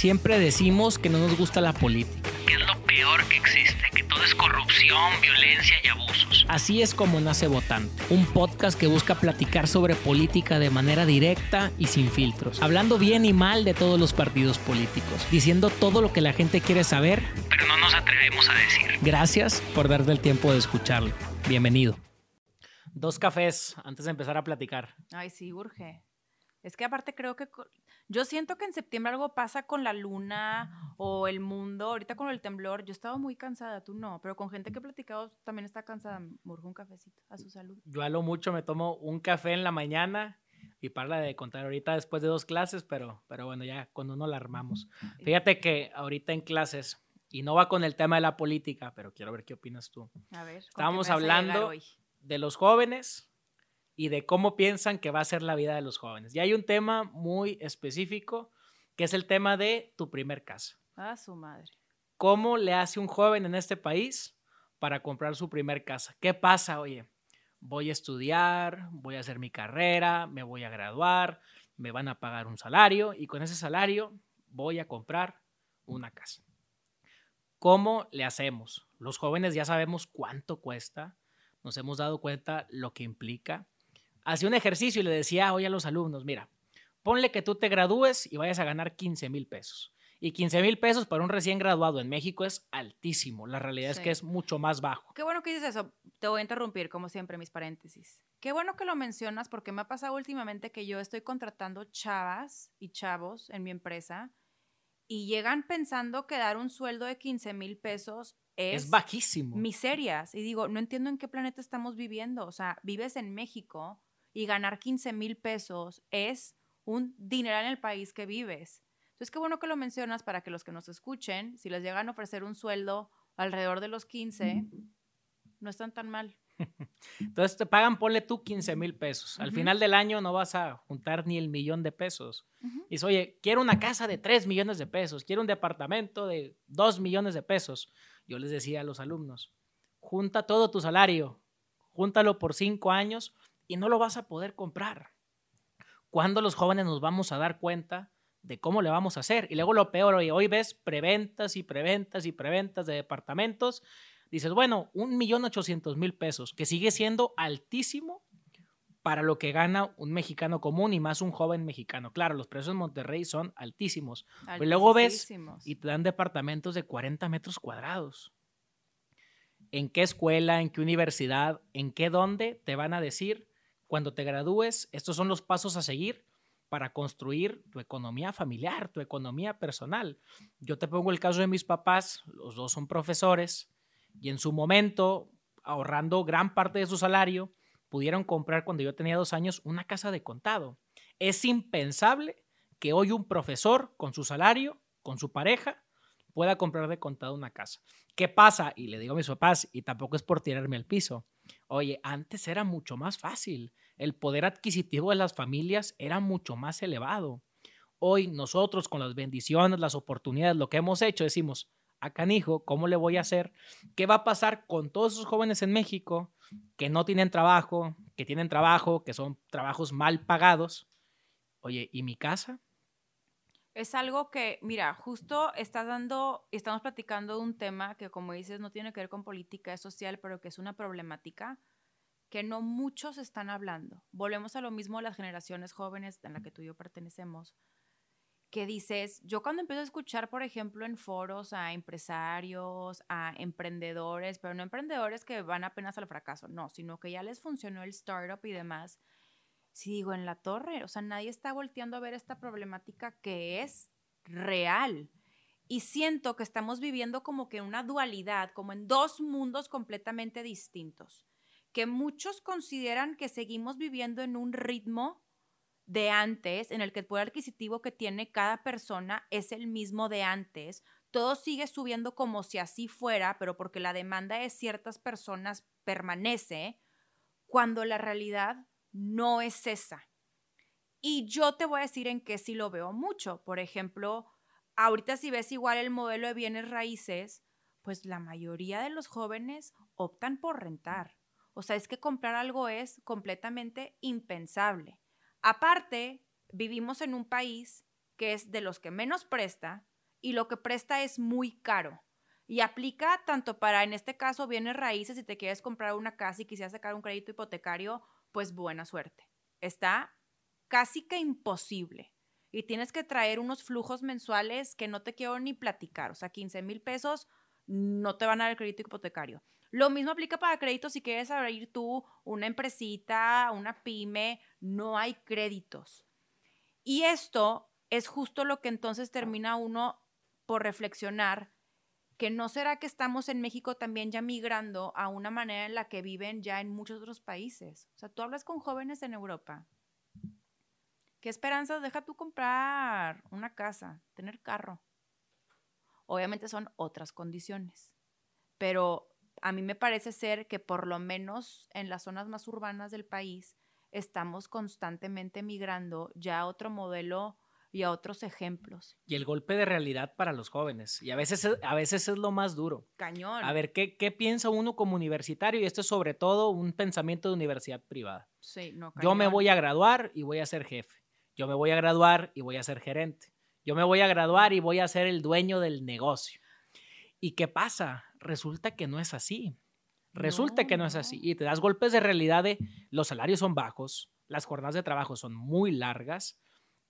Siempre decimos que no nos gusta la política. Que es lo peor que existe, que todo es corrupción, violencia y abusos. Así es como nace Votante, un podcast que busca platicar sobre política de manera directa y sin filtros, hablando bien y mal de todos los partidos políticos, diciendo todo lo que la gente quiere saber, pero no nos atrevemos a decir. Gracias por darte el tiempo de escucharlo. Bienvenido. Dos cafés antes de empezar a platicar. Ay, sí, urge. Es que aparte creo que yo siento que en septiembre algo pasa con la luna o el mundo. Ahorita con el temblor, yo estaba muy cansada, tú no, pero con gente que he platicado también está cansada. Murgo un cafecito a su salud. Yo a lo mucho me tomo un café en la mañana y para de contar ahorita después de dos clases, pero, pero bueno, ya cuando uno la armamos. Fíjate que ahorita en clases, y no va con el tema de la política, pero quiero ver qué opinas tú. A ver, estábamos hablando de los jóvenes y de cómo piensan que va a ser la vida de los jóvenes. Y hay un tema muy específico que es el tema de tu primer casa. Ah, su madre. ¿Cómo le hace un joven en este país para comprar su primer casa? ¿Qué pasa? Oye, voy a estudiar, voy a hacer mi carrera, me voy a graduar, me van a pagar un salario y con ese salario voy a comprar una casa. ¿Cómo le hacemos? Los jóvenes ya sabemos cuánto cuesta, nos hemos dado cuenta lo que implica hacía un ejercicio y le decía hoy a los alumnos, mira, ponle que tú te gradúes y vayas a ganar 15 mil pesos. Y 15 mil pesos para un recién graduado en México es altísimo. La realidad es que es mucho más bajo. Qué bueno que dices eso. Te voy a interrumpir, como siempre, mis paréntesis. Qué bueno que lo mencionas porque me ha pasado últimamente que yo estoy contratando chavas y chavos en mi empresa y llegan pensando que dar un sueldo de 15 mil pesos es, es bajísimo. Miserias. Y digo, no entiendo en qué planeta estamos viviendo. O sea, vives en México y ganar 15 mil pesos es un dineral en el país que vives. Entonces, qué bueno que lo mencionas para que los que nos escuchen, si les llegan a ofrecer un sueldo alrededor de los 15, no están tan mal. Entonces te pagan, ponle tú 15 mil pesos. Al final del año no vas a juntar ni el millón de pesos. Y dices, oye, quiero una casa de 3 millones de pesos, quiero un departamento de 2 millones de pesos. Yo les decía a los alumnos, junta todo tu salario, júntalo por 5 años y no lo vas a poder comprar. ¿Cuándo los jóvenes nos vamos a dar cuenta de cómo le vamos a hacer? Y luego lo peor, hoy, hoy ves preventas y preventas y preventas de departamentos. Dices, bueno, un millón ochocientos mil pesos, que sigue siendo altísimo para lo que gana un mexicano común y más un joven mexicano. Claro, los precios en Monterrey son altísimos. Pero luego ves y te dan departamentos de 40 metros cuadrados. ¿En qué escuela, en qué universidad, en qué dónde te van a decir cuando te gradúes, estos son los pasos a seguir para construir tu economía familiar, tu economía personal. Yo te pongo el caso de mis papás, los dos son profesores y en su momento, ahorrando gran parte de su salario, pudieron comprar cuando yo tenía dos años una casa de contado. Es impensable que hoy un profesor con su salario, con su pareja, pueda comprar de contado una casa. ¿Qué pasa? Y le digo a mis papás, y tampoco es por tirarme al piso, Oye, antes era mucho más fácil. El poder adquisitivo de las familias era mucho más elevado. Hoy nosotros con las bendiciones, las oportunidades, lo que hemos hecho, decimos, a canijo, ¿cómo le voy a hacer? ¿Qué va a pasar con todos esos jóvenes en México que no tienen trabajo, que tienen trabajo, que son trabajos mal pagados? Oye, ¿y mi casa? Es algo que, mira, justo estás dando, estamos platicando de un tema que, como dices, no tiene que ver con política, es social, pero que es una problemática que no muchos están hablando. Volvemos a lo mismo las generaciones jóvenes en la que tú y yo pertenecemos, que dices, yo cuando empiezo a escuchar, por ejemplo, en foros a empresarios, a emprendedores, pero no emprendedores que van apenas al fracaso, no, sino que ya les funcionó el startup y demás, si digo en la torre, o sea, nadie está volteando a ver esta problemática que es real. Y siento que estamos viviendo como que una dualidad, como en dos mundos completamente distintos, que muchos consideran que seguimos viviendo en un ritmo de antes, en el que el poder adquisitivo que tiene cada persona es el mismo de antes. Todo sigue subiendo como si así fuera, pero porque la demanda de ciertas personas permanece, cuando la realidad no es esa. Y yo te voy a decir en qué sí lo veo mucho. Por ejemplo, ahorita si ves igual el modelo de bienes raíces, pues la mayoría de los jóvenes optan por rentar. O sea, es que comprar algo es completamente impensable. Aparte, vivimos en un país que es de los que menos presta y lo que presta es muy caro. Y aplica tanto para, en este caso, bienes raíces, si te quieres comprar una casa y quisieras sacar un crédito hipotecario, pues buena suerte. Está casi que imposible. Y tienes que traer unos flujos mensuales que no te quiero ni platicar. O sea, 15 mil pesos no te van a dar crédito hipotecario. Lo mismo aplica para créditos si quieres abrir tú una empresita, una pyme, no hay créditos. Y esto es justo lo que entonces termina uno por reflexionar que no será que estamos en México también ya migrando a una manera en la que viven ya en muchos otros países. O sea, tú hablas con jóvenes en Europa. ¿Qué esperanzas deja tú comprar una casa, tener carro? Obviamente son otras condiciones, pero a mí me parece ser que por lo menos en las zonas más urbanas del país estamos constantemente migrando ya a otro modelo y a otros ejemplos. Y el golpe de realidad para los jóvenes. Y a veces, a veces es lo más duro. Cañón. A ver, ¿qué, ¿qué piensa uno como universitario? Y esto es sobre todo un pensamiento de universidad privada. Sí, no, Yo me voy a graduar y voy a ser jefe. Yo me voy a graduar y voy a ser gerente. Yo me voy a graduar y voy a ser el dueño del negocio. ¿Y qué pasa? Resulta que no es así. Resulta No, que no es así. Y te das golpes de realidad de los salarios son bajos, las jornadas de trabajo son muy largas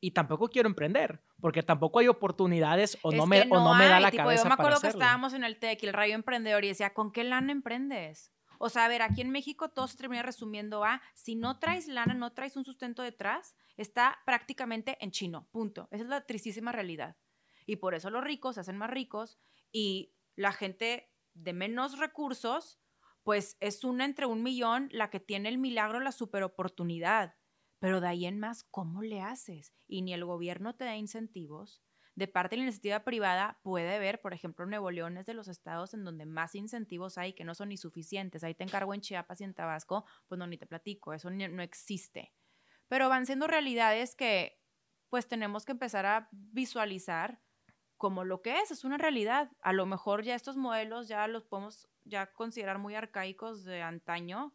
y tampoco quiero emprender porque tampoco hay oportunidades o no me, que o no me da la tipo, cabeza Yo me para acuerdo que hacerlo. estábamos en el TEC y el rayo emprendedor y decía, ¿con qué lana emprendes? O sea, a ver, aquí en México todo se termina resumiendo a, si no traes lana, no traes un sustento detrás, está prácticamente en chino, punto. Esa es la tristísima realidad. Y por eso los ricos se hacen más ricos y la gente de menos recursos, pues es una entre un millón la que tiene el milagro, la superoportunidad. Pero de ahí en más, ¿cómo le haces? Y ni el gobierno te da incentivos. De parte de la iniciativa privada puede haber, por ejemplo, Nuevo León es de los estados en donde más incentivos hay que no son ni suficientes. Ahí te encargo en Chiapas y en Tabasco, pues no, ni te platico, eso no existe. Pero van siendo realidades que pues tenemos que empezar a visualizar como lo que es, es una realidad. A lo mejor ya estos modelos ya los podemos ya considerar muy arcaicos de antaño,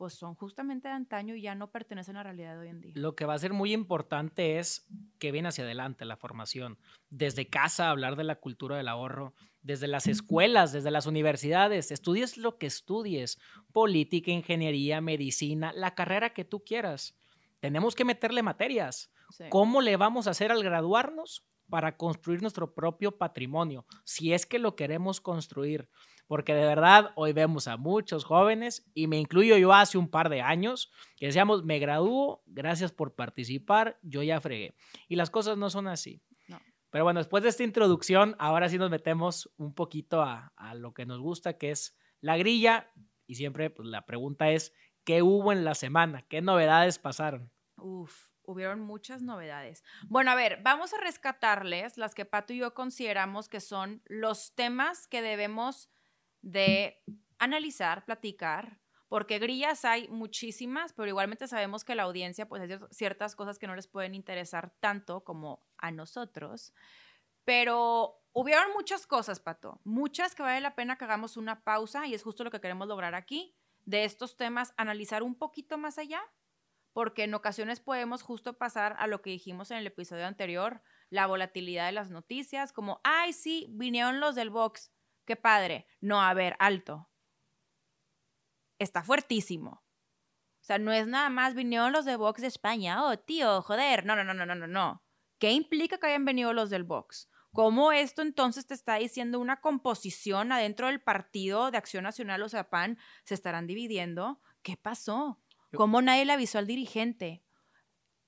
pues son justamente de antaño y ya no pertenecen a la realidad de hoy en día. Lo que va a ser muy importante es que viene hacia adelante la formación. Desde casa, hablar de la cultura del ahorro, desde las escuelas, desde las universidades, estudies lo que estudies, política, ingeniería, medicina, la carrera que tú quieras. Tenemos que meterle materias. Sí. ¿Cómo le vamos a hacer al graduarnos para construir nuestro propio patrimonio? Si es que lo queremos construir. Porque de verdad hoy vemos a muchos jóvenes, y me incluyo yo hace un par de años, que decíamos, me gradúo, gracias por participar, yo ya fregué. Y las cosas no son así. No. Pero bueno, después de esta introducción, ahora sí nos metemos un poquito a, a lo que nos gusta, que es la grilla. Y siempre pues, la pregunta es, ¿qué hubo en la semana? ¿Qué novedades pasaron? Uf, hubieron muchas novedades. Bueno, a ver, vamos a rescatarles las que Pato y yo consideramos que son los temas que debemos de analizar, platicar, porque grillas hay muchísimas, pero igualmente sabemos que la audiencia, pues hay cier- ciertas cosas que no les pueden interesar tanto como a nosotros. Pero hubieron muchas cosas, Pato, muchas que vale la pena que hagamos una pausa y es justo lo que queremos lograr aquí, de estos temas, analizar un poquito más allá porque en ocasiones podemos justo pasar a lo que dijimos en el episodio anterior, la volatilidad de las noticias, como, ay, sí, vinieron los del box, qué padre. No, a ver, alto. Está fuertísimo. O sea, no es nada más vinieron los de box de España, oh, tío, joder, no, no, no, no, no, no, no. ¿Qué implica que hayan venido los del box? ¿Cómo esto entonces te está diciendo una composición adentro del partido de Acción Nacional, o sea, PAN, se estarán dividiendo? ¿Qué pasó? ¿Cómo nadie le avisó al dirigente?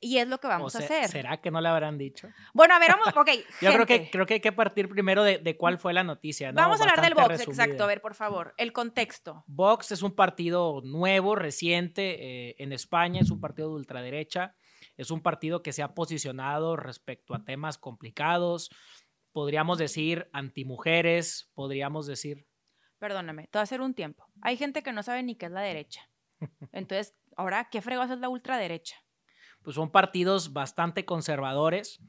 Y es lo que vamos O a hacer. ¿Será que no le habrán dicho? Bueno, a ver, vamos, ok. Yo creo que, creo que hay que partir primero de, de cuál fue la noticia. ¿no? Vamos a hablar del resumida. exacto. A ver, por favor, el contexto. Vox es un partido nuevo, reciente eh, en España, es un partido de ultraderecha, es un partido que se ha posicionado respecto a temas complicados, podríamos decir antimujeres, podríamos decir... Perdóname, te voy a hacer un tiempo. Hay gente que no sabe ni qué es la derecha. Entonces, ahora, ¿qué fregados es la ultraderecha? Pues son partidos bastante conservadores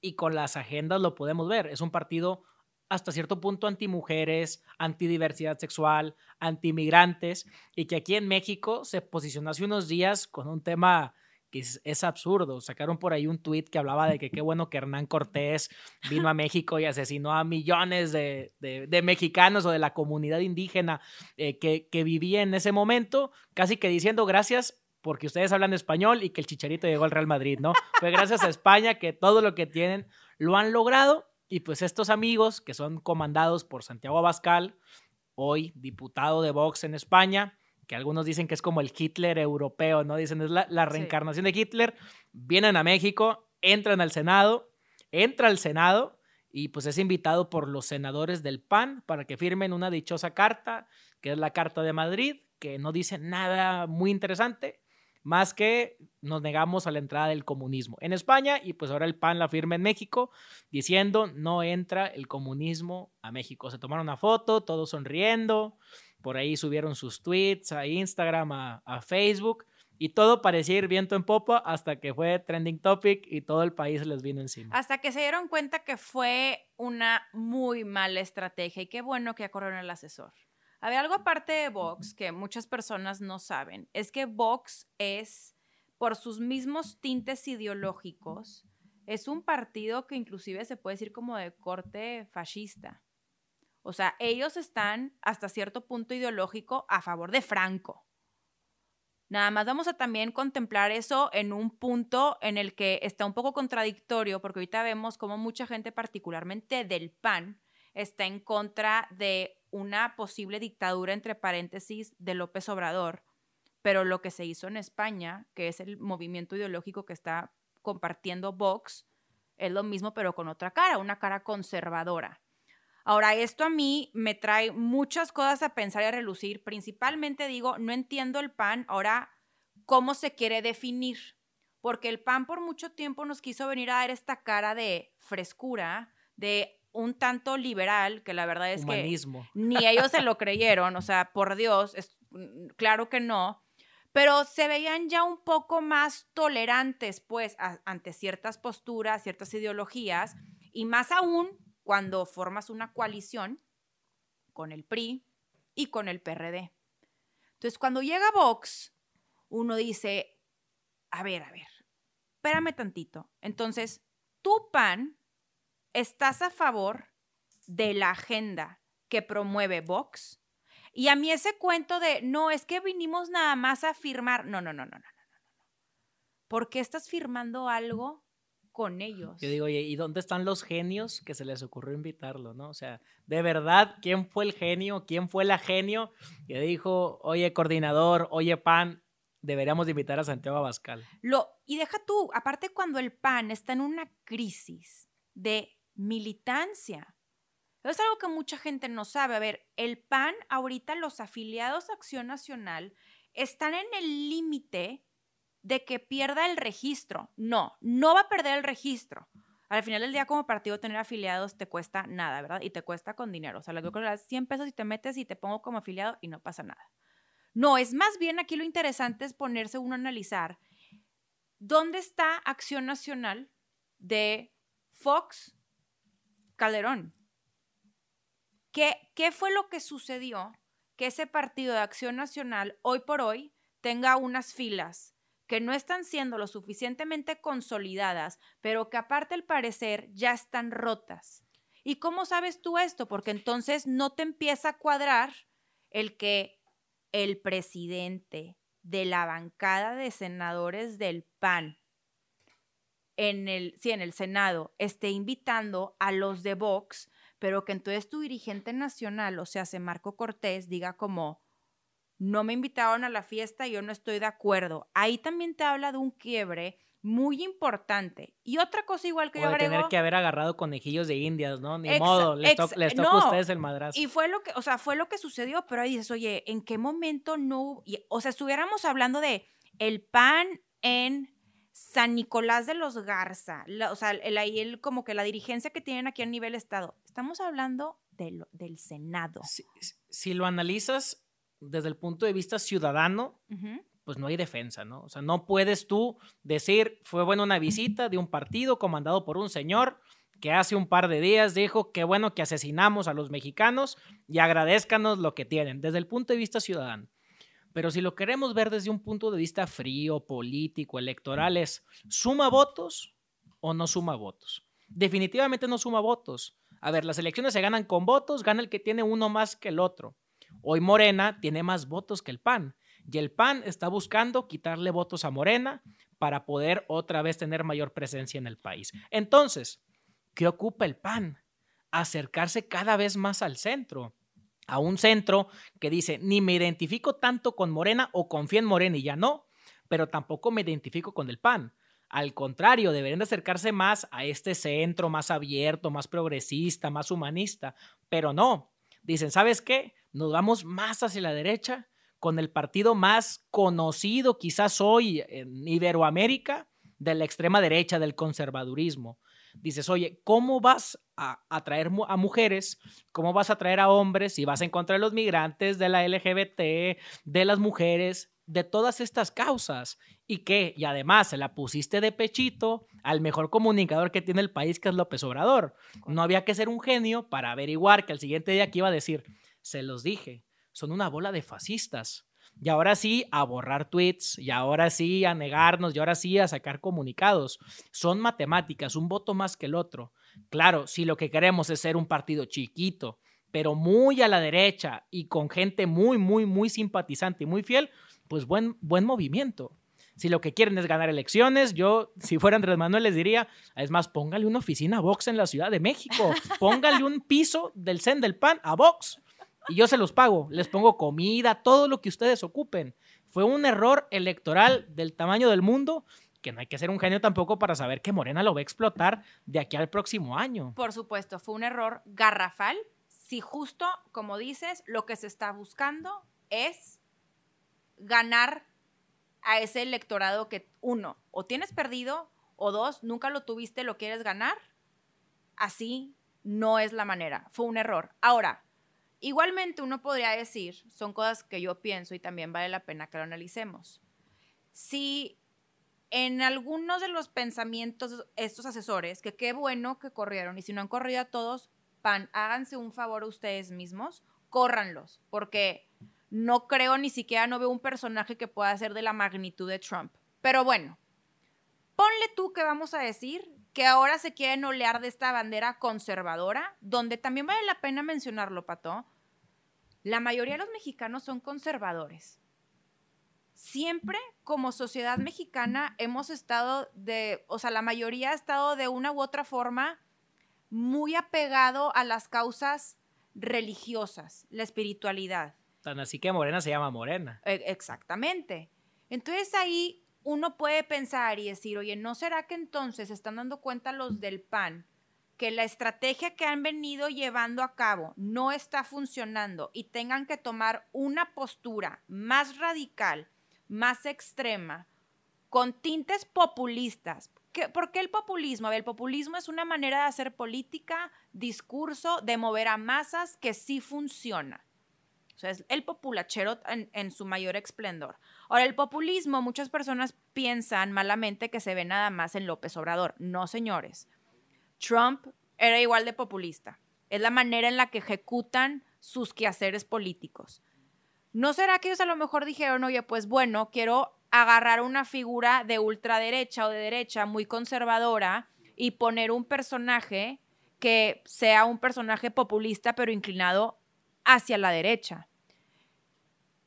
y con las agendas lo podemos ver. Es un partido hasta cierto punto antimujeres, antidiversidad sexual, antimigrantes y que aquí en México se posicionó hace unos días con un tema que es, absurdo. Sacaron por ahí un tuit que hablaba de que qué bueno que Hernán Cortés vino a México y asesinó a millones de, mexicanos o de la comunidad indígena eh, que, que vivía en ese momento, casi que diciendo gracias porque ustedes hablan español y que el Chicharito llegó al Real Madrid, ¿no? Fue gracias a España que todo lo que tienen lo han logrado y pues estos amigos que son comandados por Santiago Abascal, hoy diputado de Vox en España, que algunos dicen que es como el Hitler europeo, ¿no? Dicen es la, reencarnación de Hitler, vienen a México, entran al Senado, entra al Senado y pues es invitado por los senadores del PAN para que firmen una dichosa carta, que es la Carta de Madrid, que no dice nada muy interesante, más que nos negamos a la entrada del comunismo en España y pues ahora el PAN la firma en México diciendo no entra el comunismo a México. Se tomaron una foto, todos sonriendo, por ahí subieron sus tweets a Instagram, a, Facebook y todo parecía ir viento en popa hasta que fue trending topic y todo el país les vino encima. Hasta que se dieron cuenta que fue una muy mala estrategia y qué bueno que acordieron el asesor. Había algo aparte de Vox que muchas personas no saben, es que Vox es, por sus mismos tintes ideológicos, es un partido que inclusive se puede decir como de corte fascista. O sea, ellos están hasta cierto punto ideológico a favor de Franco. Nada más vamos a también contemplar eso en un punto en el que está un poco contradictorio, porque ahorita vemos como mucha gente, particularmente del PAN, está en contra de una posible dictadura, entre paréntesis, de López Obrador. Pero lo que se hizo en España, que es el movimiento ideológico que está compartiendo Vox, es lo mismo, pero con otra cara, una cara conservadora. Ahora, esto a mí me trae muchas cosas a pensar y a relucir. Principalmente digo, no entiendo el PAN ahora cómo se quiere definir, porque el PAN por mucho tiempo nos quiso venir a dar esta cara de frescura, de un tanto liberal, que la verdad es que ni ellos se lo creyeron, o sea, por Dios, es, mm, claro que no, pero se veían ya un poco más tolerantes, pues, ante ciertas posturas, ciertas ideologías, y más aún cuando formas una coalición con el PRI y con el PRD. Entonces, cuando llega Vox, uno dice, a ver, a ver, espérame tantito. Entonces, tu PAN ¿estás a favor de la agenda que promueve Vox? Y a mí ese cuento de, no, es que vinimos nada más a firmar, no, no, no, no, no, no, no. ¿Por qué estás firmando algo con ellos? Yo digo, oye, ¿y dónde están los genios que se les ocurrió invitarlo, no? O sea, de verdad, ¿quién fue el genio? ¿Quién fue la genio que dijo, oye, coordinador, oye, PAN, deberíamos invitar a Santiago Abascal? Lo, y deja tú, aparte cuando el PAN está en una crisis de militancia. Es algo que mucha gente no sabe. A ver, el PAN, ahorita los afiliados a Acción Nacional están en el límite de que pierda el registro. No, no va a perder el registro. Al final del día, como partido, tener afiliados te cuesta nada, ¿verdad? Y te cuesta con dinero. O sea, les doy 100 pesos y te metes y te pongo como afiliado y no pasa nada. No, es más bien aquí lo interesante es ponerse uno a analizar dónde está Acción Nacional de Fox, Calderón. ¿Qué, ¿Qué fue lo que sucedió que ese partido de acción nacional hoy por hoy tenga unas filas que no están siendo lo suficientemente consolidadas, pero que aparte al parecer ya están rotas? ¿Y cómo sabes tú esto? Porque entonces no te empieza a cuadrar el que el presidente de la bancada de senadores del PAN en el, sí, en el Senado esté invitando a los de Vox, pero que entonces tu dirigente nacional, o sea, se Marco Cortés, diga como, no me invitaron a la fiesta y yo no estoy de acuerdo. Ahí también te habla de un quiebre muy importante. Y otra cosa igual que yo agrego... tener que haber agarrado conejillos de indias, ¿no? Ni modo, les, toca a ustedes el madrazo. Y fue lo que, o sea, fue lo que sucedió, pero ahí dices, oye, ¿en qué momento no? o sea, estuviéramos hablando de el pan en San Nicolás de los Garza, o sea, el, el, como que la dirigencia que tienen aquí a nivel Estado. Estamos hablando del Senado. Si, lo analizas desde el punto de vista ciudadano, pues no hay defensa, ¿no? O sea, no puedes tú decir, fue buena una visita de un partido comandado por un señor que hace un par de días dijo que bueno que asesinamos a los mexicanos y agradezcanos lo que tienen, desde el punto de vista ciudadano. Pero si lo queremos ver desde un punto de vista frío, político, electoral, es ¿suma votos o no suma votos? Definitivamente no suma votos. A ver, las elecciones se ganan con votos, gana el que tiene uno más que el otro. Hoy Morena tiene más votos que el PAN y el PAN está buscando quitarle votos a Morena para poder otra vez tener mayor presencia en el país. Entonces, ¿qué ocupa el PAN? Acercarse cada vez más al centro a un centro que dice, ni me identifico tanto con Morena o confío en Morena y ya no, pero tampoco me identifico con el PAN. Al contrario, deberían de acercarse más a este centro más abierto, más progresista, más humanista, pero no. Dicen, ¿sabes qué? Nos vamos más hacia la derecha con el partido más conocido quizás hoy en Iberoamérica de la extrema derecha, del conservadurismo dices, oye, ¿cómo vas a atraer a mujeres? ¿Cómo vas a atraer a hombres si vas en contra de los migrantes, de la LGBT, de las mujeres, de todas estas causas? ¿Y qué? Y además se la pusiste de pechito al mejor comunicador que tiene el país, que es López Obrador. No había que ser un genio para averiguar que al siguiente día que iba a decir, se los dije, son una bola de fascistas y ahora sí a borrar tweets, y ahora sí a negarnos, y ahora sí a sacar comunicados. Son matemáticas, un voto más que el otro. Claro, si lo que queremos es ser un partido chiquito, pero muy a la derecha y con gente muy, muy, muy simpatizante y muy fiel, pues buen, buen movimiento. Si lo que quieren es ganar elecciones, yo, si fuera Andrés Manuel, les diría, es más, póngale una oficina a Vox en la Ciudad de México, póngale un piso del CEN del PAN a Vox y yo se los pago, les pongo comida, todo lo que ustedes ocupen. Fue un error electoral del tamaño del mundo que no hay que ser un genio tampoco para saber que Morena lo va a explotar de aquí al próximo año. Por supuesto, fue un error garrafal. Si justo, como dices, lo que se está buscando es ganar a ese electorado que, uno, o tienes perdido, o dos, nunca lo tuviste, lo quieres ganar. Así no es la manera. Fue un error. Ahora, Igualmente uno podría decir, son cosas que yo pienso y también vale la pena que lo analicemos. Si en algunos de los pensamientos estos asesores, que qué bueno que corrieron y si no han corrido a todos, pan, háganse un favor a ustedes mismos, córranlos, porque no creo ni siquiera no veo un personaje que pueda ser de la magnitud de Trump. Pero bueno, ponle tú que vamos a decir que ahora se quieren olear de esta bandera conservadora, donde también vale la pena mencionarlo, Pato, la mayoría de los mexicanos son conservadores. Siempre como sociedad mexicana hemos estado de, o sea, la mayoría ha estado de una u otra forma muy apegado a las causas religiosas, la espiritualidad. Tan así que Morena se llama Morena. E, exactamente. Entonces ahí uno puede pensar y decir, oye, ¿no será que entonces están dando cuenta los del PAN que la estrategia que han venido llevando a cabo no está funcionando y tengan que tomar una postura más radical, más extrema, con tintes populistas. ¿Por qué el populismo? el populismo es una manera de hacer política, discurso, de mover a masas que sí funciona. O sea, es el populachero en, su mayor esplendor. Ahora, el populismo, muchas personas piensan malamente que se ve nada más en López Obrador. No, señores. Trump era igual de populista. Es la manera en la que ejecutan sus quehaceres políticos. ¿No será que ellos a lo mejor dijeron, oye, pues bueno, quiero agarrar una figura de ultraderecha o de derecha muy conservadora y poner un personaje que sea un personaje populista pero inclinado hacia la derecha?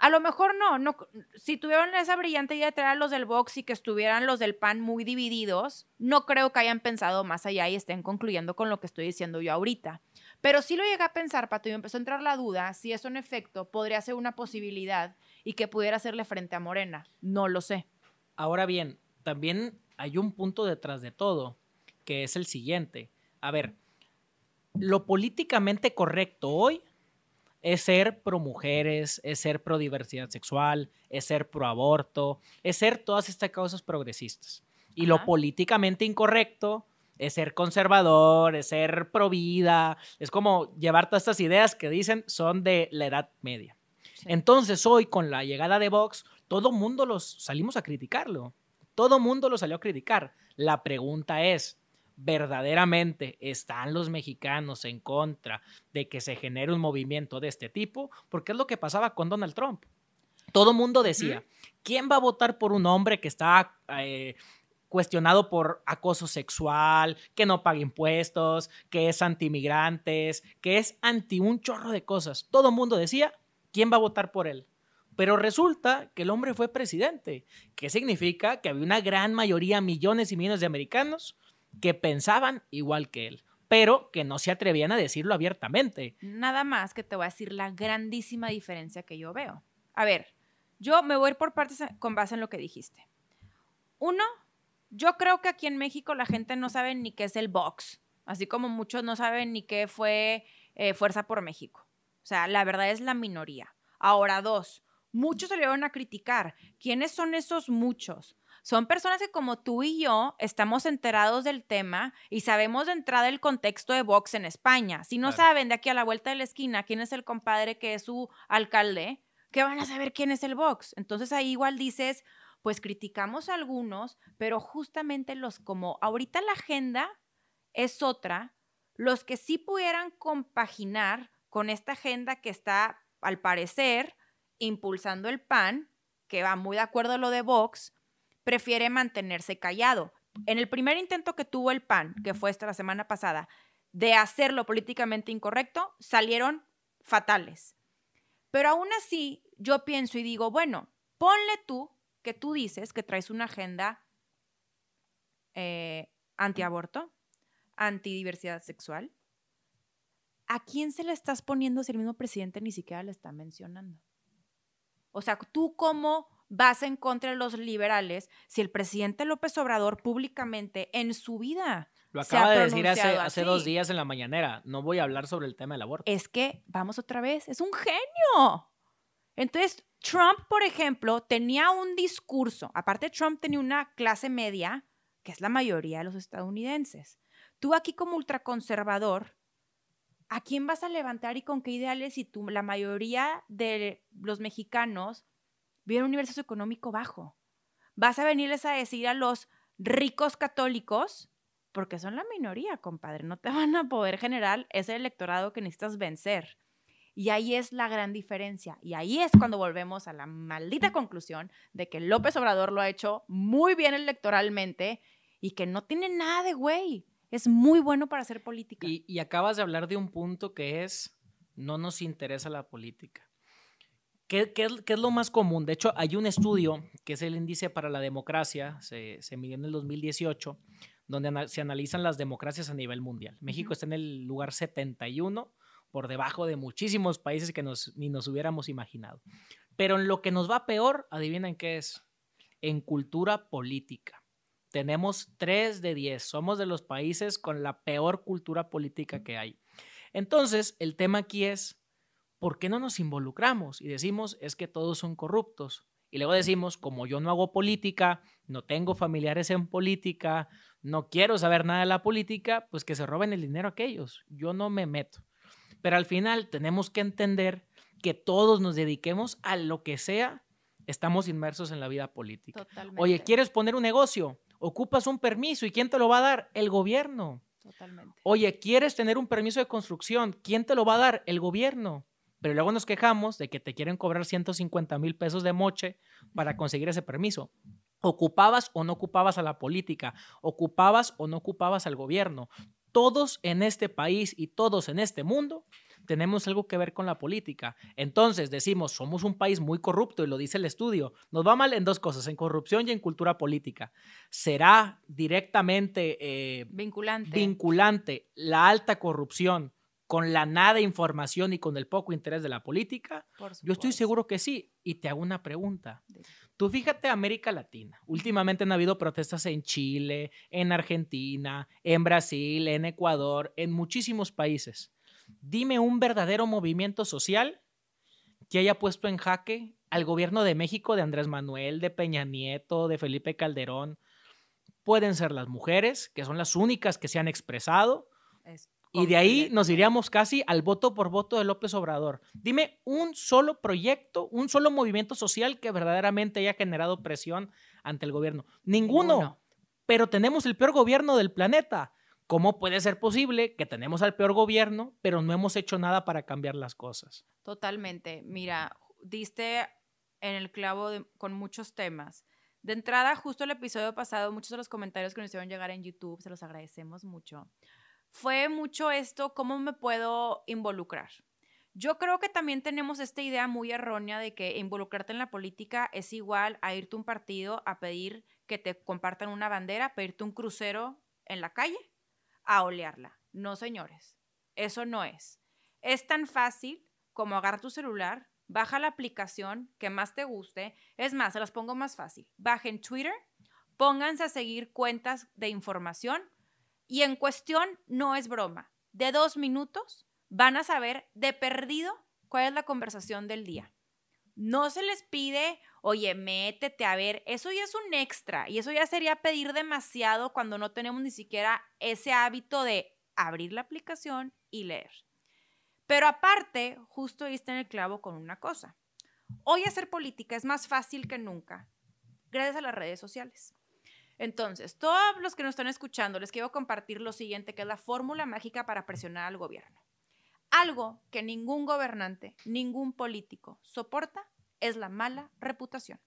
A lo mejor no, no, si tuvieron esa brillante idea de traer a los del box y que estuvieran los del PAN muy divididos, no creo que hayan pensado más allá y estén concluyendo con lo que estoy diciendo yo ahorita. Pero sí lo llegué a pensar, Pato, y me empezó a entrar la duda si eso en efecto podría ser una posibilidad y que pudiera hacerle frente a Morena. No lo sé. Ahora bien, también hay un punto detrás de todo, que es el siguiente. A ver, lo políticamente correcto hoy es ser pro mujeres, es ser pro diversidad sexual, es ser pro aborto, es ser todas estas causas progresistas. Y lo políticamente incorrecto es ser conservador, es ser pro vida, es como llevar todas estas ideas que dicen son de la edad media. Entonces hoy con la llegada de Vox, todo mundo los salimos a criticarlo. Todo mundo lo salió a criticar. La pregunta es, verdaderamente están los mexicanos en contra de que se genere un movimiento de este tipo, porque es lo que pasaba con Donald Trump. todo mundo decía, ¿quién va a votar por un hombre que está eh, cuestionado por acoso sexual, que no paga impuestos, que es anti-migrantes, que es anti un chorro de cosas? Todo mundo decía, ¿quién va a votar por él? Pero resulta que el hombre fue presidente, que significa que había una gran mayoría, millones y millones de americanos que pensaban igual que él, pero que no se atrevían a decirlo abiertamente. Nada más que te voy a decir la grandísima diferencia que yo veo. A ver, yo me voy por partes con base en lo que dijiste. Uno, yo creo que aquí en México la gente no sabe ni qué es el box, así como muchos no saben ni qué fue eh, Fuerza por México. O sea, la verdad es la minoría. Ahora, dos, muchos salieron a criticar. ¿Quiénes son esos muchos? Son personas que como tú y yo estamos enterados del tema y sabemos de entrada el contexto de Vox en España. Si no saben de aquí a la vuelta de la esquina quién es el compadre que es su alcalde, ¿qué van a saber quién es el Vox? Entonces ahí igual dices, pues criticamos a algunos, pero justamente los como ahorita la agenda es otra, los que sí pudieran compaginar con esta agenda que está, al parecer, impulsando el PAN, que va muy de acuerdo a lo de Vox, prefiere mantenerse callado. En el primer intento que tuvo el PAN, que fue esta la semana pasada, de hacerlo políticamente incorrecto, salieron fatales. Pero aún así, yo pienso y digo, bueno, ponle tú que tú dices que traes una agenda eh, antiaborto, antidiversidad sexual. ¿A quién se le estás poniendo si el mismo presidente ni siquiera le está mencionando? O sea, tú cómo vas en contra de los liberales si el presidente López Obrador públicamente en su vida lo acaba de decir hace, hace, dos días en la mañanera. No voy a hablar sobre el tema del aborto. Es que, vamos otra vez, es un genio. Entonces, Trump, por ejemplo, tenía un discurso. Aparte, Trump tenía una clase media, que es la mayoría de los estadounidenses. Tú aquí como ultraconservador, ¿a quién vas a levantar y con qué ideales si tú, la mayoría de los mexicanos viven un nivel socioeconómico bajo? Vas a venirles a decir a los ricos católicos, porque son la minoría, compadre, no te van a poder generar ese electorado que necesitas vencer. Y ahí es la gran diferencia. Y ahí es cuando volvemos a la maldita conclusión de que López Obrador lo ha hecho muy bien electoralmente y que no tiene nada de güey. Es muy bueno para hacer política. Y, acabas de hablar de un punto que es, no nos interesa la política. ¿Qué, es, lo más común? De hecho, hay un estudio que es el índice para la democracia, se, se midió en el 2018, donde se analizan las democracias a nivel mundial. México está en el lugar 71 por debajo de muchísimos países que ni nos hubiéramos imaginado. Pero en lo que nos va peor, adivinen qué es, en cultura política. Tenemos 3 de 10, somos de los países con la peor cultura política que hay. Entonces, el tema aquí es, ¿por qué no nos involucramos? Y decimos, es que todos son corruptos. Y luego decimos, como yo no hago política, no tengo familiares en política, no quiero saber nada de la política, pues que se roben el dinero aquellos. Yo no me meto. Pero al final tenemos que entender que todos nos dediquemos a lo que sea, estamos inmersos en la vida política. Totalmente. Oye, ¿quieres poner un negocio? Ocupas un permiso y ¿quién te lo va a dar? El gobierno. Totalmente. Oye, ¿quieres tener un permiso de construcción? ¿Quién te lo va a dar? El gobierno. Pero luego nos quejamos de que te quieren cobrar 150 mil pesos de moche para conseguir ese permiso. ¿Ocupabas o no ocupabas a la política? ¿Ocupabas o no ocupabas al gobierno? todos en este país y todos en este mundo tenemos algo que ver con la política. Entonces decimos, somos un país muy corrupto y lo dice el estudio. Nos va mal en dos cosas, en corrupción y en cultura política. ¿Será directamente eh, vinculante. vinculante la alta corrupción con la nada información y con el poco interés de la política? Yo estoy seguro que sí. Y te hago una pregunta. Tú fíjate América Latina. Últimamente han habido protestas en Chile, en Argentina, en Brasil, en Ecuador, en muchísimos países. Dime un verdadero movimiento social que haya puesto en jaque al gobierno de México, de Andrés Manuel, de Peña Nieto, de Felipe Calderón. Pueden ser las mujeres, que son las únicas que se han expresado. Y de ahí nos iríamos casi al voto por voto de López Obrador. Dime un solo proyecto, un solo movimiento social que verdaderamente haya generado presión ante el gobierno. Ninguno. Pero tenemos el peor gobierno del planeta. ¿Cómo puede ser posible que tenemos al peor gobierno, pero no hemos hecho nada para cambiar las cosas? Totalmente. Mira, diste en el clavo de- con muchos temas. De entrada, justo el episodio pasado, muchos de los comentarios que nos hicieron llegar en YouTube, se los agradecemos mucho, fue mucho esto, ¿cómo me puedo involucrar? Yo creo que también tenemos esta idea muy errónea de que involucrarte en la política es igual a irte a un partido a pedir que te compartan una bandera, pedirte un crucero en la calle, a olearla. No, señores, eso no es. Es tan fácil como agarrar tu celular, baja la aplicación que más te guste. Es más, se las pongo más fácil. Bajen Twitter, pónganse a seguir cuentas de información y en cuestión no es broma. De dos minutos van a saber de perdido cuál es la conversación del día. No se les pide, oye, métete a ver, eso ya es un extra y eso ya sería pedir demasiado cuando no tenemos ni siquiera ese hábito de abrir la aplicación y leer. Pero aparte, justo diste en el clavo con una cosa. Hoy hacer política es más fácil que nunca, gracias a las redes sociales. Entonces, todos los que nos están escuchando, les quiero compartir lo siguiente, que es la fórmula mágica para presionar al gobierno. Algo que ningún gobernante, ningún político soporta es la mala reputación.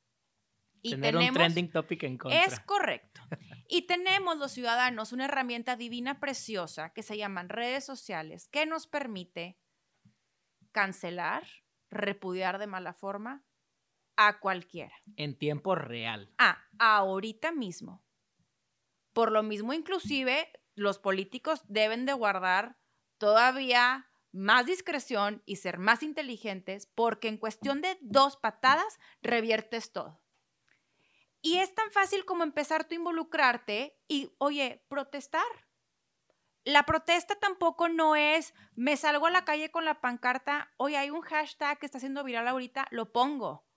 Y Tener un tenemos, trending topic en contra. es correcto. Y tenemos los ciudadanos una herramienta divina preciosa que se llaman redes sociales que nos permite cancelar, repudiar de mala forma a cualquiera. En tiempo real. Ah, ahorita mismo. Por lo mismo, inclusive, los políticos deben de guardar todavía más discreción y ser más inteligentes porque en cuestión de dos patadas reviertes todo. Y es tan fácil como empezar tú a involucrarte y, oye, protestar. La protesta tampoco no es, me salgo a la calle con la pancarta, oye, hay un hashtag que está haciendo viral ahorita, lo pongo.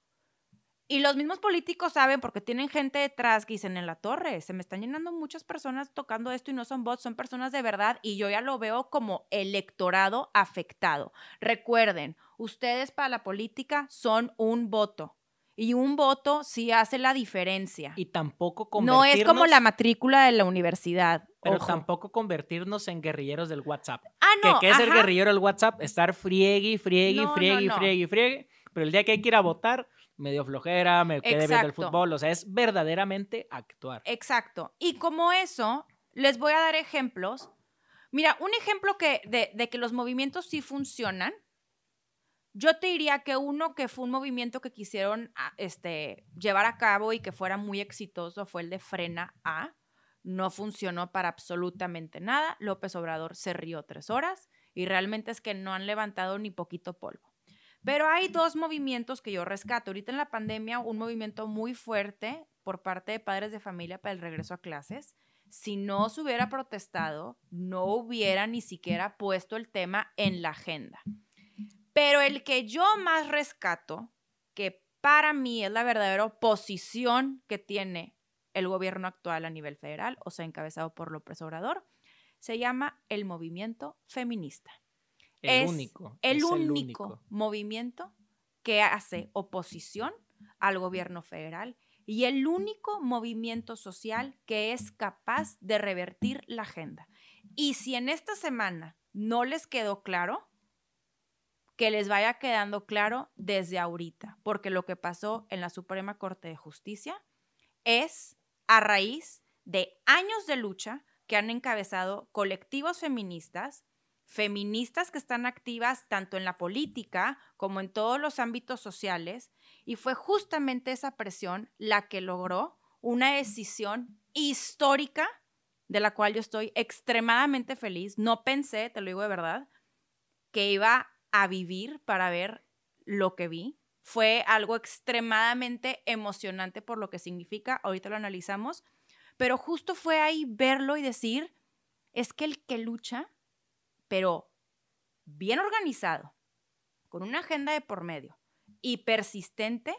Y los mismos políticos saben, porque tienen gente detrás que dicen en la torre, se me están llenando muchas personas tocando esto y no son bots, son personas de verdad y yo ya lo veo como electorado afectado. Recuerden, ustedes para la política son un voto y un voto sí hace la diferencia. Y tampoco No convertirnos... es como la matrícula de la universidad. Pero ojo. tampoco convertirnos en guerrilleros del WhatsApp. Ah, no. que, que es el guerrillero del WhatsApp, estar friegue, friegue, No, no, friegue, no. friegue, friegue. Pero el día que hay que ir a votar, medio flojera, me quedé viendo el fútbol. O sea, es verdaderamente actuar. Exacto. Y como eso, les voy a dar ejemplos. Mira, un ejemplo que, de, de que los movimientos sí funcionan, yo te diría que uno que fue un movimiento que quisieron ah, este, llevar a cabo y que fuera muy exitoso fue el de Frena A. No funcionó para absolutamente nada. López Obrador se rió tres horas y realmente es que no han levantado ni poquito polvo. Pero hay dos movimientos que yo rescato. Ahorita en la pandemia, un movimiento muy fuerte por parte de padres de familia para el regreso a clases. Si no se hubiera protestado, no hubiera ni siquiera puesto el tema en la agenda. Pero el que yo más rescato, que para mí es la verdadera oposición que tiene el gobierno actual a nivel federal, o sea, encabezado por López Obrador, se llama el movimiento feminista El es único. el es único, movimiento que hace oposición al gobierno federal y el único movimiento social que es capaz de revertir la agenda. Y si en esta semana no les quedó claro, que les vaya quedando claro desde ahorita, porque lo que pasó en la Suprema Corte de Justicia es a raíz de años de lucha que han encabezado colectivos feministas, feministas que están activas tanto en la política como en todos los ámbitos sociales, y fue justamente esa presión la que logró una decisión histórica de la cual yo estoy extremadamente feliz. No pensé, te lo digo de verdad, que iba a vivir para ver lo que vi. Fue algo extremadamente emocionante por lo que significa, ahorita lo analizamos, pero justo fue ahí verlo y decir, es que el que lucha, pero bien organizado, con una agenda de por medio y persistente,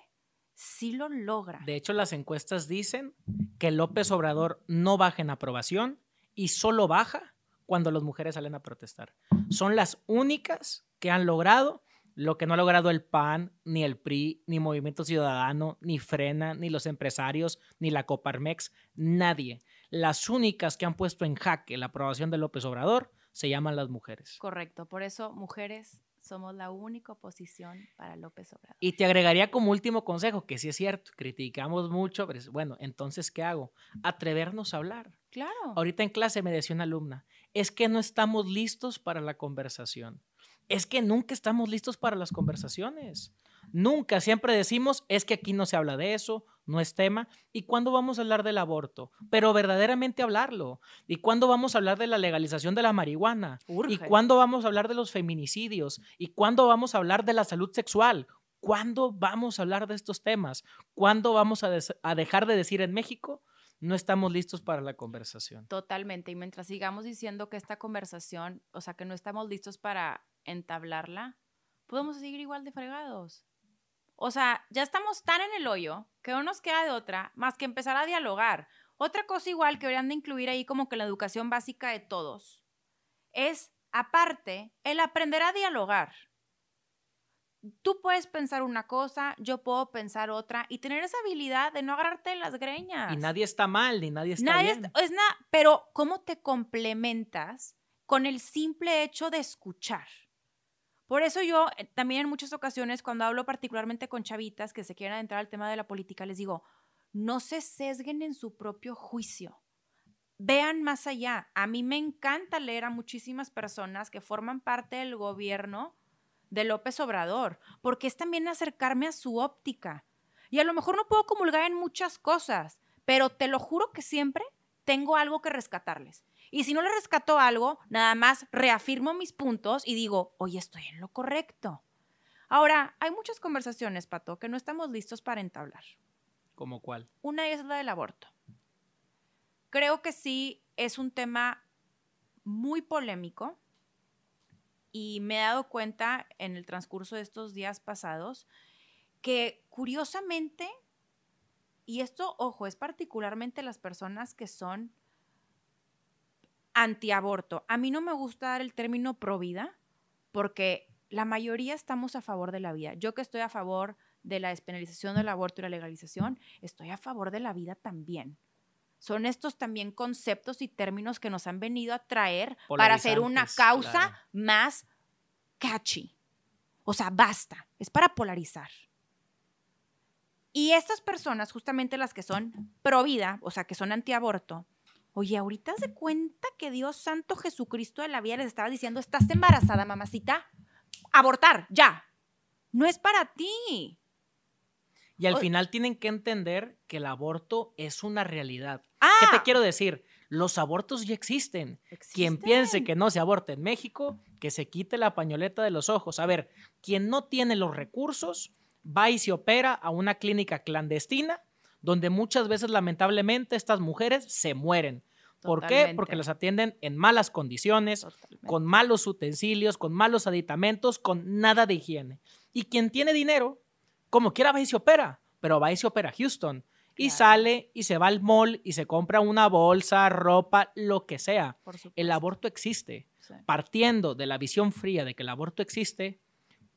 sí lo logra. De hecho, las encuestas dicen que López Obrador no baja en aprobación y solo baja cuando las mujeres salen a protestar. Son las únicas que han logrado lo que no ha logrado el PAN, ni el PRI, ni Movimiento Ciudadano, ni Frena, ni los empresarios, ni la Coparmex, nadie. Las únicas que han puesto en jaque la aprobación de López Obrador se llaman las mujeres. Correcto, por eso, mujeres, somos la única oposición para López Obrador. Y te agregaría como último consejo, que sí es cierto, criticamos mucho, pero es, bueno, entonces, ¿qué hago? Atrevernos a hablar. Claro. Ahorita en clase me decía una alumna, es que no estamos listos para la conversación. Es que nunca estamos listos para las conversaciones. Nunca, siempre decimos, es que aquí no se habla de eso, no es tema. ¿Y cuándo vamos a hablar del aborto? Pero verdaderamente hablarlo. ¿Y cuándo vamos a hablar de la legalización de la marihuana? ¿Y cuándo vamos a hablar de los feminicidios? ¿Y cuándo vamos a hablar de la salud sexual? ¿Cuándo vamos a hablar de estos temas? ¿Cuándo vamos a, a dejar de decir en México? No estamos listos para la conversación. Totalmente. Y mientras sigamos diciendo que esta conversación, o sea, que no estamos listos para entablarla, podemos seguir igual de fregados. O sea, ya estamos tan en el hoyo que no nos queda de otra más que empezar a dialogar. Otra cosa igual que deberían de incluir ahí como que la educación básica de todos es, aparte, el aprender a dialogar. Tú puedes pensar una cosa, yo puedo pensar otra y tener esa habilidad de no agarrarte las greñas. Y nadie está mal, ni nadie está nadie bien. es nada, pero ¿cómo te complementas con el simple hecho de escuchar? Por eso yo eh, también en muchas ocasiones cuando hablo particularmente con chavitas que se quieren entrar al tema de la política, les digo, no se sesguen en su propio juicio. Vean más allá. A mí me encanta leer a muchísimas personas que forman parte del gobierno de López Obrador, porque es también acercarme a su óptica. Y a lo mejor no puedo comulgar en muchas cosas, pero te lo juro que siempre tengo algo que rescatarles. Y si no le rescato algo, nada más reafirmo mis puntos y digo, oye, estoy en lo correcto. Ahora, hay muchas conversaciones, Pato, que no estamos listos para entablar. ¿Como cuál? Una es la del aborto. Creo que sí es un tema muy polémico y me he dado cuenta en el transcurso de estos días pasados que curiosamente, y esto, ojo, es particularmente las personas que son antiaborto. A mí no me gusta dar el término pro vida porque la mayoría estamos a favor de la vida. Yo que estoy a favor de la despenalización del aborto y la legalización, estoy a favor de la vida también. Son estos también conceptos y términos que nos han venido a traer para hacer una causa más catchy. O sea, basta, es para polarizar. Y estas personas, justamente las que son pro vida, o sea, que son antiaborto, Oye, ahorita se cuenta que Dios Santo Jesucristo de la vida les estaba diciendo, estás embarazada, mamacita, abortar, ya. No es para ti. Y al final tienen que entender que el aborto es una realidad. ¿Qué te ah. quiero decir? Los abortos ya existen. Quien piense que no se aborta en México, que se quite la pañoleta de los ojos. A ver, quien no tiene los recursos, va y se opera a una clínica clandestina donde muchas veces lamentablemente estas mujeres se mueren. ¿Por qué? Porque las atienden en malas condiciones, con malos utensilios, con malos aditamentos, con nada de higiene. Y quien tiene dinero, como quiera va y se opera, pero va y se opera a Houston. Y sale y se va al mall y se compra una bolsa, ropa, lo que sea. El aborto existe. Partiendo de la visión fría de que el aborto existe,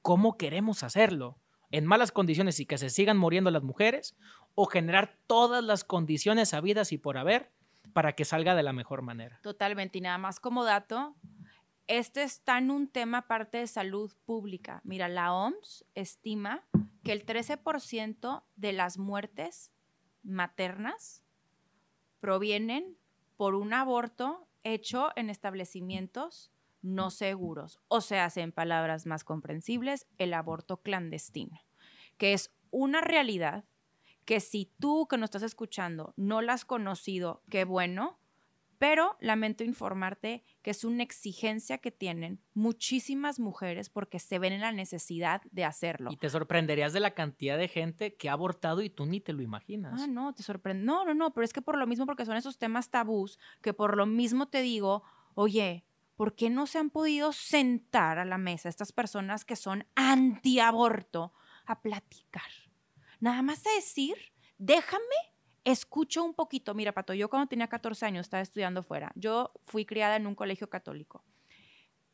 ¿cómo queremos hacerlo? ¿En malas condiciones y que se sigan muriendo las mujeres? O generar todas las condiciones habidas y por haber para que salga de la mejor manera. Totalmente. Y nada más como dato, este está en un tema aparte de salud pública. Mira, la OMS estima que el 13% de las muertes maternas provienen por un aborto hecho en establecimientos no seguros, o sea, en palabras más comprensibles, el aborto clandestino, que es una realidad que si tú que nos estás escuchando no la has conocido, qué bueno, pero lamento informarte que es una exigencia que tienen muchísimas mujeres porque se ven en la necesidad de hacerlo. Y te sorprenderías de la cantidad de gente que ha abortado y tú ni te lo imaginas. Ah, no, te sorprende. No, no, no, pero es que por lo mismo, porque son esos temas tabús, que por lo mismo te digo, oye, ¿por qué no se han podido sentar a la mesa estas personas que son antiaborto a platicar? Nada más a decir, déjame, escucho un poquito. Mira, Pato, yo cuando tenía 14 años estaba estudiando fuera. Yo fui criada en un colegio católico.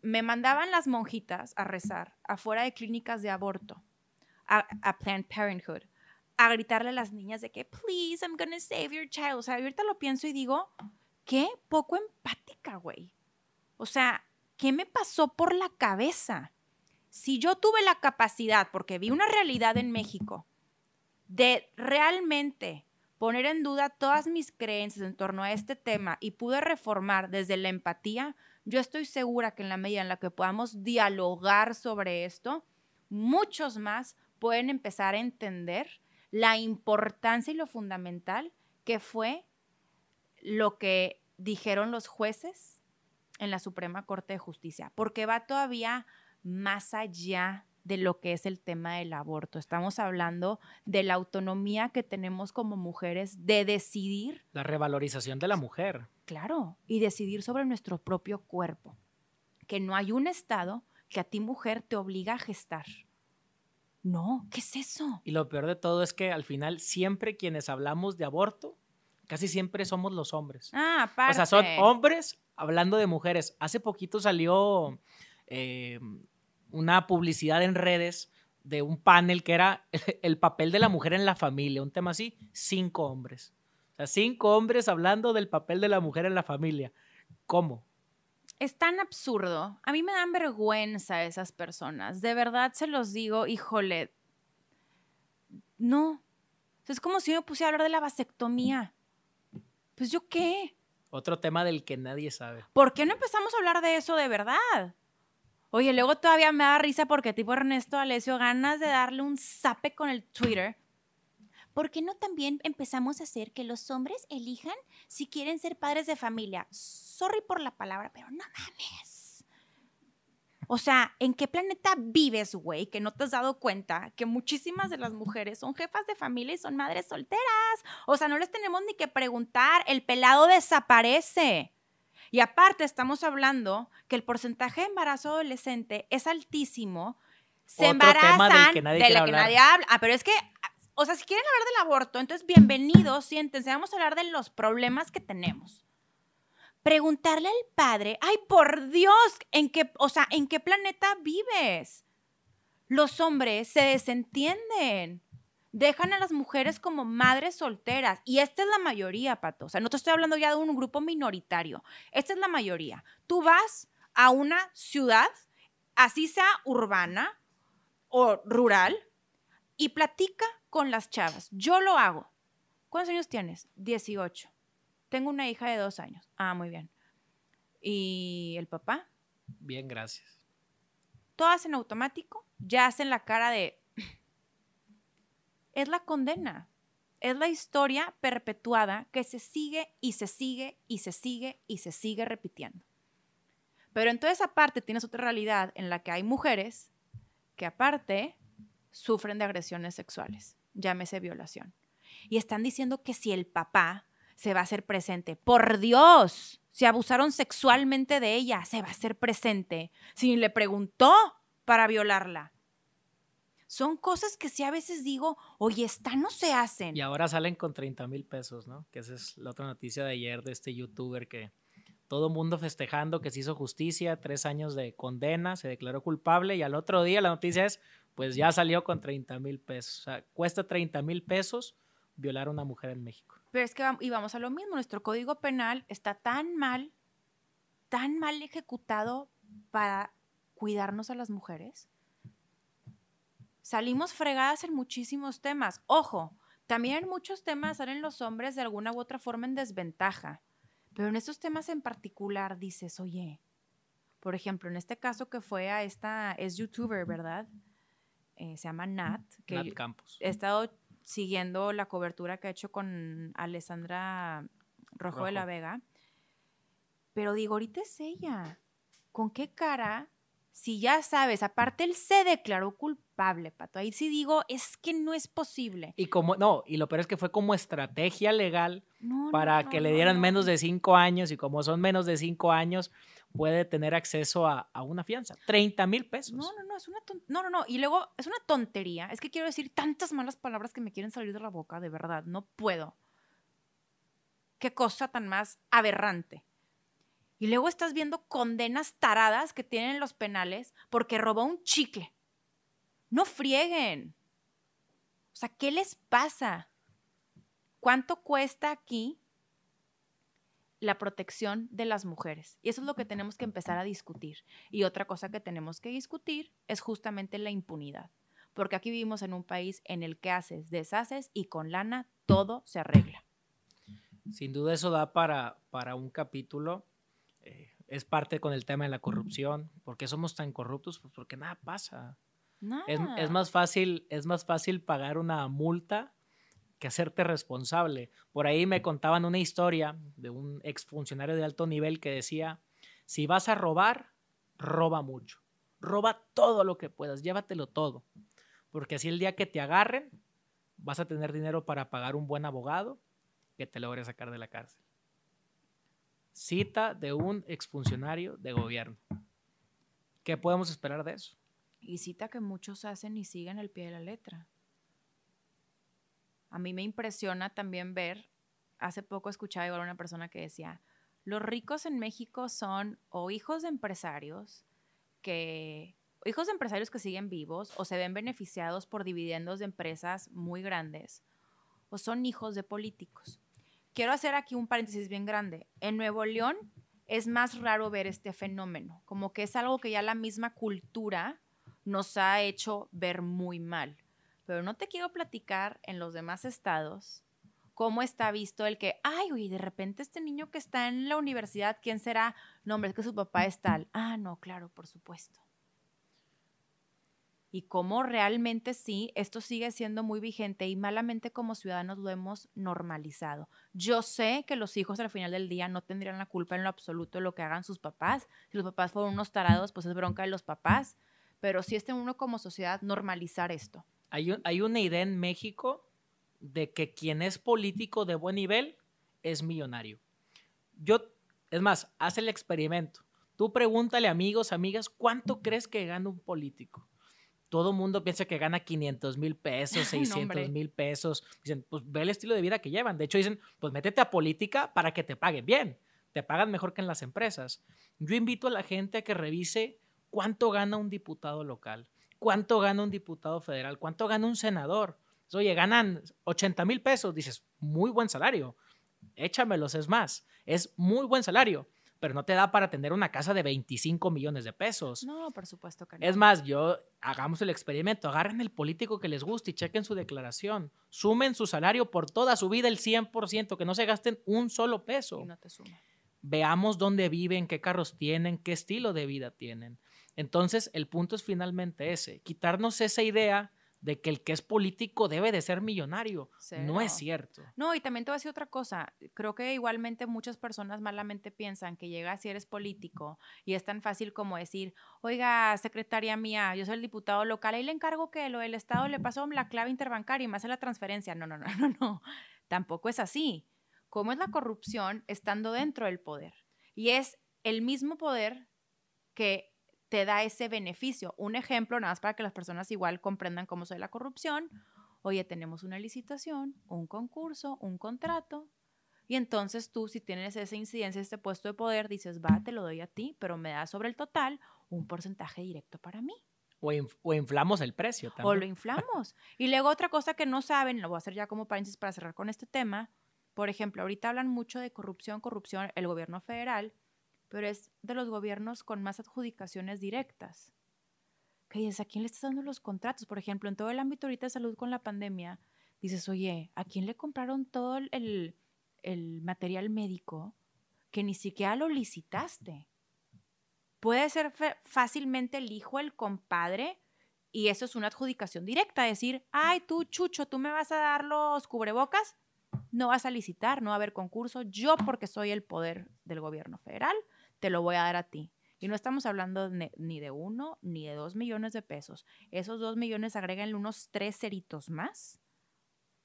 Me mandaban las monjitas a rezar afuera de clínicas de aborto, a, Planned Parenthood, a gritarle a las niñas de que, please, I'm gonna save your child. O sea, ahorita lo pienso y digo, qué poco empática, güey. O sea, ¿qué me pasó por la cabeza? si yo tuve la capacidad, porque vi una realidad en México, de realmente poner en duda todas mis creencias en torno a este tema y pude reformar desde la empatía, yo estoy segura que en la medida en la que podamos dialogar sobre esto, muchos más pueden empezar a entender la importancia y lo fundamental que fue lo que dijeron los jueces en la Suprema Corte de Justicia, porque va todavía más allá de lo que es el tema del aborto. Estamos hablando de la autonomía que tenemos como mujeres de decidir. La revalorización de la mujer. Claro, y decidir sobre nuestro propio cuerpo. Que no hay un Estado que a ti mujer te obliga a gestar. No, ¿qué es eso? Y lo peor de todo es que al final siempre quienes hablamos de aborto, casi siempre somos los hombres. Ah, aparte. O sea, son hombres hablando de mujeres. Hace poquito salió eh, una publicidad en redes de un panel que era el papel de la mujer en la familia, un tema así, cinco hombres. O sea, cinco hombres hablando del papel de la mujer en la familia. ¿Cómo? Es tan absurdo. A mí me dan vergüenza esas personas. De verdad se los digo, híjole. No. Es como si me pusiera a hablar de la vasectomía. Pues yo qué. Otro tema del que nadie sabe. ¿Por qué no empezamos a hablar de eso de verdad? Oye, luego todavía me da risa porque tipo Ernesto Alesio ganas de darle un zape con el Twitter. ¿Por qué no también empezamos a hacer que los hombres elijan si quieren ser padres de familia? Sorry por la palabra, pero no mames. O sea, ¿en qué planeta vives, güey? Que no te has dado cuenta que muchísimas de las mujeres son jefas de familia y son madres solteras. O sea, no les tenemos ni que preguntar. El pelado desaparece. Y aparte estamos hablando que el porcentaje de embarazo adolescente es altísimo. Se Otro embarazan tema del que nadie de la que hablar. nadie habla. Ah, pero es que, o sea, si quieren hablar del aborto, entonces bienvenidos, siéntense, vamos a hablar de los problemas que tenemos. Preguntarle al padre, ay, por Dios, ¿en qué, o sea, ¿en qué planeta vives? Los hombres se desentienden dejan a las mujeres como madres solteras. Y esta es la mayoría, Pato. O sea, no te estoy hablando ya de un grupo minoritario. Esta es la mayoría. Tú vas a una ciudad, así sea urbana o rural, y platica con las chavas. Yo lo hago. ¿Cuántos años tienes? 18. Tengo una hija de dos años. Ah, muy bien. ¿Y el papá? Bien, gracias. Todas en automático, ya hacen la cara de es la condena. Es la historia perpetuada que se sigue y se sigue y se sigue y se sigue repitiendo. Pero entonces aparte tienes otra realidad en la que hay mujeres que aparte sufren de agresiones sexuales, llámese violación. Y están diciendo que si el papá se va a hacer presente, por Dios, si abusaron sexualmente de ella, se va a hacer presente. Si le preguntó para violarla, son cosas que sí a veces digo, oye, esta no se hacen. Y ahora salen con 30 mil pesos, ¿no? Que esa es la otra noticia de ayer de este youtuber que todo mundo festejando que se hizo justicia, tres años de condena, se declaró culpable y al otro día la noticia es, pues ya salió con 30 mil pesos. O sea, cuesta 30 mil pesos violar a una mujer en México. Pero es que y vamos a lo mismo, nuestro código penal está tan mal, tan mal ejecutado para cuidarnos a las mujeres. Salimos fregadas en muchísimos temas. Ojo, también en muchos temas salen los hombres de alguna u otra forma en desventaja. Pero en estos temas en particular dices, oye, por ejemplo, en este caso que fue a esta, es youtuber, ¿verdad? Eh, se llama Nat, que Nat Campos. he estado siguiendo la cobertura que ha hecho con Alessandra Rojo, de la Rojo. Vega. Pero digo, ahorita es ella. ¿Con qué cara? Si ya sabes, aparte él se declaró culpable, Pato. Ahí sí digo, es que no es posible. Y como, no, y lo peor es que fue como estrategia legal No, para no, que no, le dieran no. menos de cinco años y como son menos de cinco años, puede tener acceso a, a una fianza. 30 mil pesos. No, no, no, es una no, no, no. Y luego es una tontería. Es que quiero decir tantas malas palabras que me quieren salir de la boca, de verdad. No puedo. Qué cosa tan más aberrante. Y luego estás viendo condenas taradas que tienen los penales porque robó un chicle. No frieguen. O sea, ¿qué les pasa? ¿Cuánto cuesta aquí la protección de las mujeres. Y eso es lo que tenemos que empezar a discutir. Y otra cosa que tenemos que discutir es justamente la impunidad. Porque aquí vivimos en un país en el que haces, deshaces y con lana todo se arregla. Sin duda eso da para, para un capítulo. Eh, es parte con el tema de la corrupción. ¿Por qué somos tan corruptos? Pues porque nada pasa. Es, es, más fácil, es más fácil pagar una multa que hacerte responsable. Por ahí me contaban una historia de un exfuncionario de alto nivel que decía, si vas a robar, roba mucho. Roba todo lo que puedas, llévatelo todo. Porque así el día que te agarren, vas a tener dinero para pagar un buen abogado que te logre sacar de la cárcel. Cita de un exfuncionario de gobierno. ¿Qué podemos esperar de eso? Y cita que muchos hacen y siguen el pie de la letra. A mí me impresiona también ver, hace poco escuchaba igual a una persona que decía, los ricos en México son o hijos de empresarios que hijos de empresarios que siguen vivos o se ven beneficiados por dividendos de empresas muy grandes o son hijos de políticos. Quiero hacer aquí un paréntesis bien grande. En Nuevo León es más raro ver este fenómeno, como que es algo que ya la misma cultura nos ha hecho ver muy mal pero no te quiero platicar en los demás estados cómo está visto el que, ay, oye, de repente este niño que está en la universidad, ¿quién será? No, hombre, es que su papá es tal. Ah, no, claro, por supuesto. Y cómo realmente sí, esto sigue siendo muy vigente y malamente como ciudadanos lo hemos normalizado. Yo sé que los hijos al final del día no tendrían la culpa en lo absoluto de lo que hagan sus papás. Si los papás fueron unos tarados, pues es bronca de los papás. Pero sí está uno como sociedad normalizar esto. Hay, una idea en México de que quien es político de buen nivel es millonario. Yo, es más, haz el experimento. Tú pregúntale amigos, amigas, ¿cuánto crees que gana un político? Todo mundo piensa que gana 500 mil pesos, 600 mil pesos. Dicen, pues ve el estilo de vida que llevan. De hecho, dicen, pues métete a política para que te paguen bien. Te pagan mejor que en las empresas. Yo invito a la gente a que revise cuánto gana un diputado local cuánto gana un diputado federal, cuánto gana un senador. Oye, ganan 80 mil pesos, dices, muy buen salario, échamelos, es más, es muy buen salario, pero no te da para tener una casa de 25 millones de pesos. No, por supuesto que no. Es más, yo, hagamos el experimento, agarren el político que les guste y chequen su declaración, sumen su salario por toda su vida el 100%, que no se gasten un solo peso. Y no te sumen. Veamos dónde viven, qué carros tienen, qué estilo de vida tienen. Entonces, el punto es finalmente ese, quitarnos esa idea de que el que es político debe de ser millonario. No es cierto. No, y también te voy a decir otra cosa. Creo que igualmente muchas personas malamente piensan que llegas si eres político y es tan fácil como decir, oiga, secretaria mía, yo soy el diputado local, ahí le encargo que lo del Estado le pasó la clave interbancaria y me hace la transferencia. No, no, no, no, no. Tampoco es así. ¿Cómo es la corrupción estando dentro del poder? Y es el mismo poder que te da ese beneficio. Un ejemplo, nada más para que las personas igual comprendan cómo soy la corrupción. Oye, tenemos una licitación, un concurso, un contrato. Y entonces tú, si tienes esa incidencia, este puesto de poder, dices, va, te lo doy a ti, pero me da sobre el total un porcentaje directo para mí. O, inflamos el precio también. O lo inflamos. y luego otra cosa que no saben, lo voy a hacer ya como paréntesis para cerrar con este tema. Por ejemplo, ahorita hablan mucho de corrupción, corrupción, el gobierno federal pero es de los gobiernos con más adjudicaciones directas. Que dices, ¿a quién le estás dando los contratos? Por ejemplo, en todo el ámbito ahorita de salud con la pandemia, dices, oye, ¿a quién le compraron todo el, el material médico que ni siquiera lo licitaste? Puede ser fácilmente el hijo, el compadre, y eso es una adjudicación directa, decir, ay, tú, Chucho, tú me vas a dar los cubrebocas, no vas a licitar, no va a haber concurso, yo porque soy el poder del gobierno federal, te lo voy a dar a ti. Y no estamos hablando ni de uno ni de dos millones de pesos. Esos dos millones agregan unos tres ceritos más,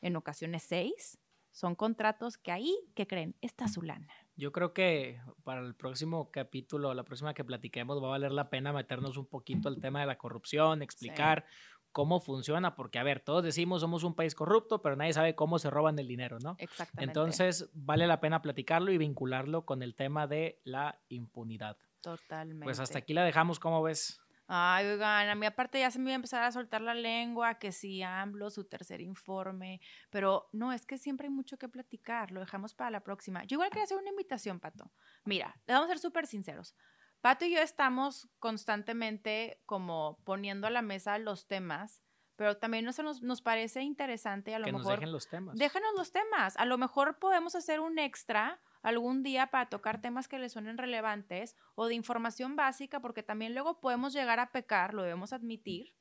en ocasiones seis. Son contratos que ahí, ¿qué creen? Está su lana. Yo creo que para el próximo capítulo, la próxima que platiquemos, va a valer la pena meternos un poquito al tema de la corrupción, explicar cómo funciona, porque a ver, todos decimos somos un país corrupto, pero nadie sabe cómo se roban el dinero, ¿no? Exactamente. Entonces, vale la pena platicarlo y vincularlo con el tema de la impunidad. Totalmente. Pues hasta aquí la dejamos, ¿cómo ves? Ay, oigan, a mí aparte ya se me iba a empezar a soltar la lengua, que si AMLO, su tercer informe, pero no, es que siempre hay mucho que platicar, lo dejamos para la próxima. Yo igual quería hacer una invitación, Pato. Mira, le vamos a ser súper sinceros. Pato y yo estamos constantemente como poniendo a la mesa los temas, pero también nos, nos, parece interesante a lo que nos mejor... dejen los temas. Déjanos los temas. A lo mejor podemos hacer un extra algún día para tocar temas que les suenen relevantes o de información básica, porque también luego podemos llegar a pecar, lo debemos admitir,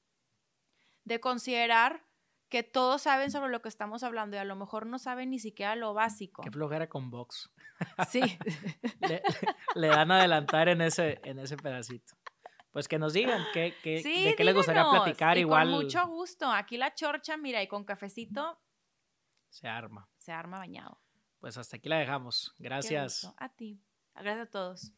de considerar que todos saben sobre lo que estamos hablando y a lo mejor no saben ni siquiera lo básico. Qué flojera con Vox. Sí. le, le dan a adelantar en ese, en ese pedacito. Pues que nos digan qué, qué, Sí, de qué les gustaría platicar. y Igual Con mucho gusto. Aquí la chorcha, mira, y con cafecito se arma. se arma bañado. Pues hasta aquí la dejamos. Gracias. A ti. Gracias a todos.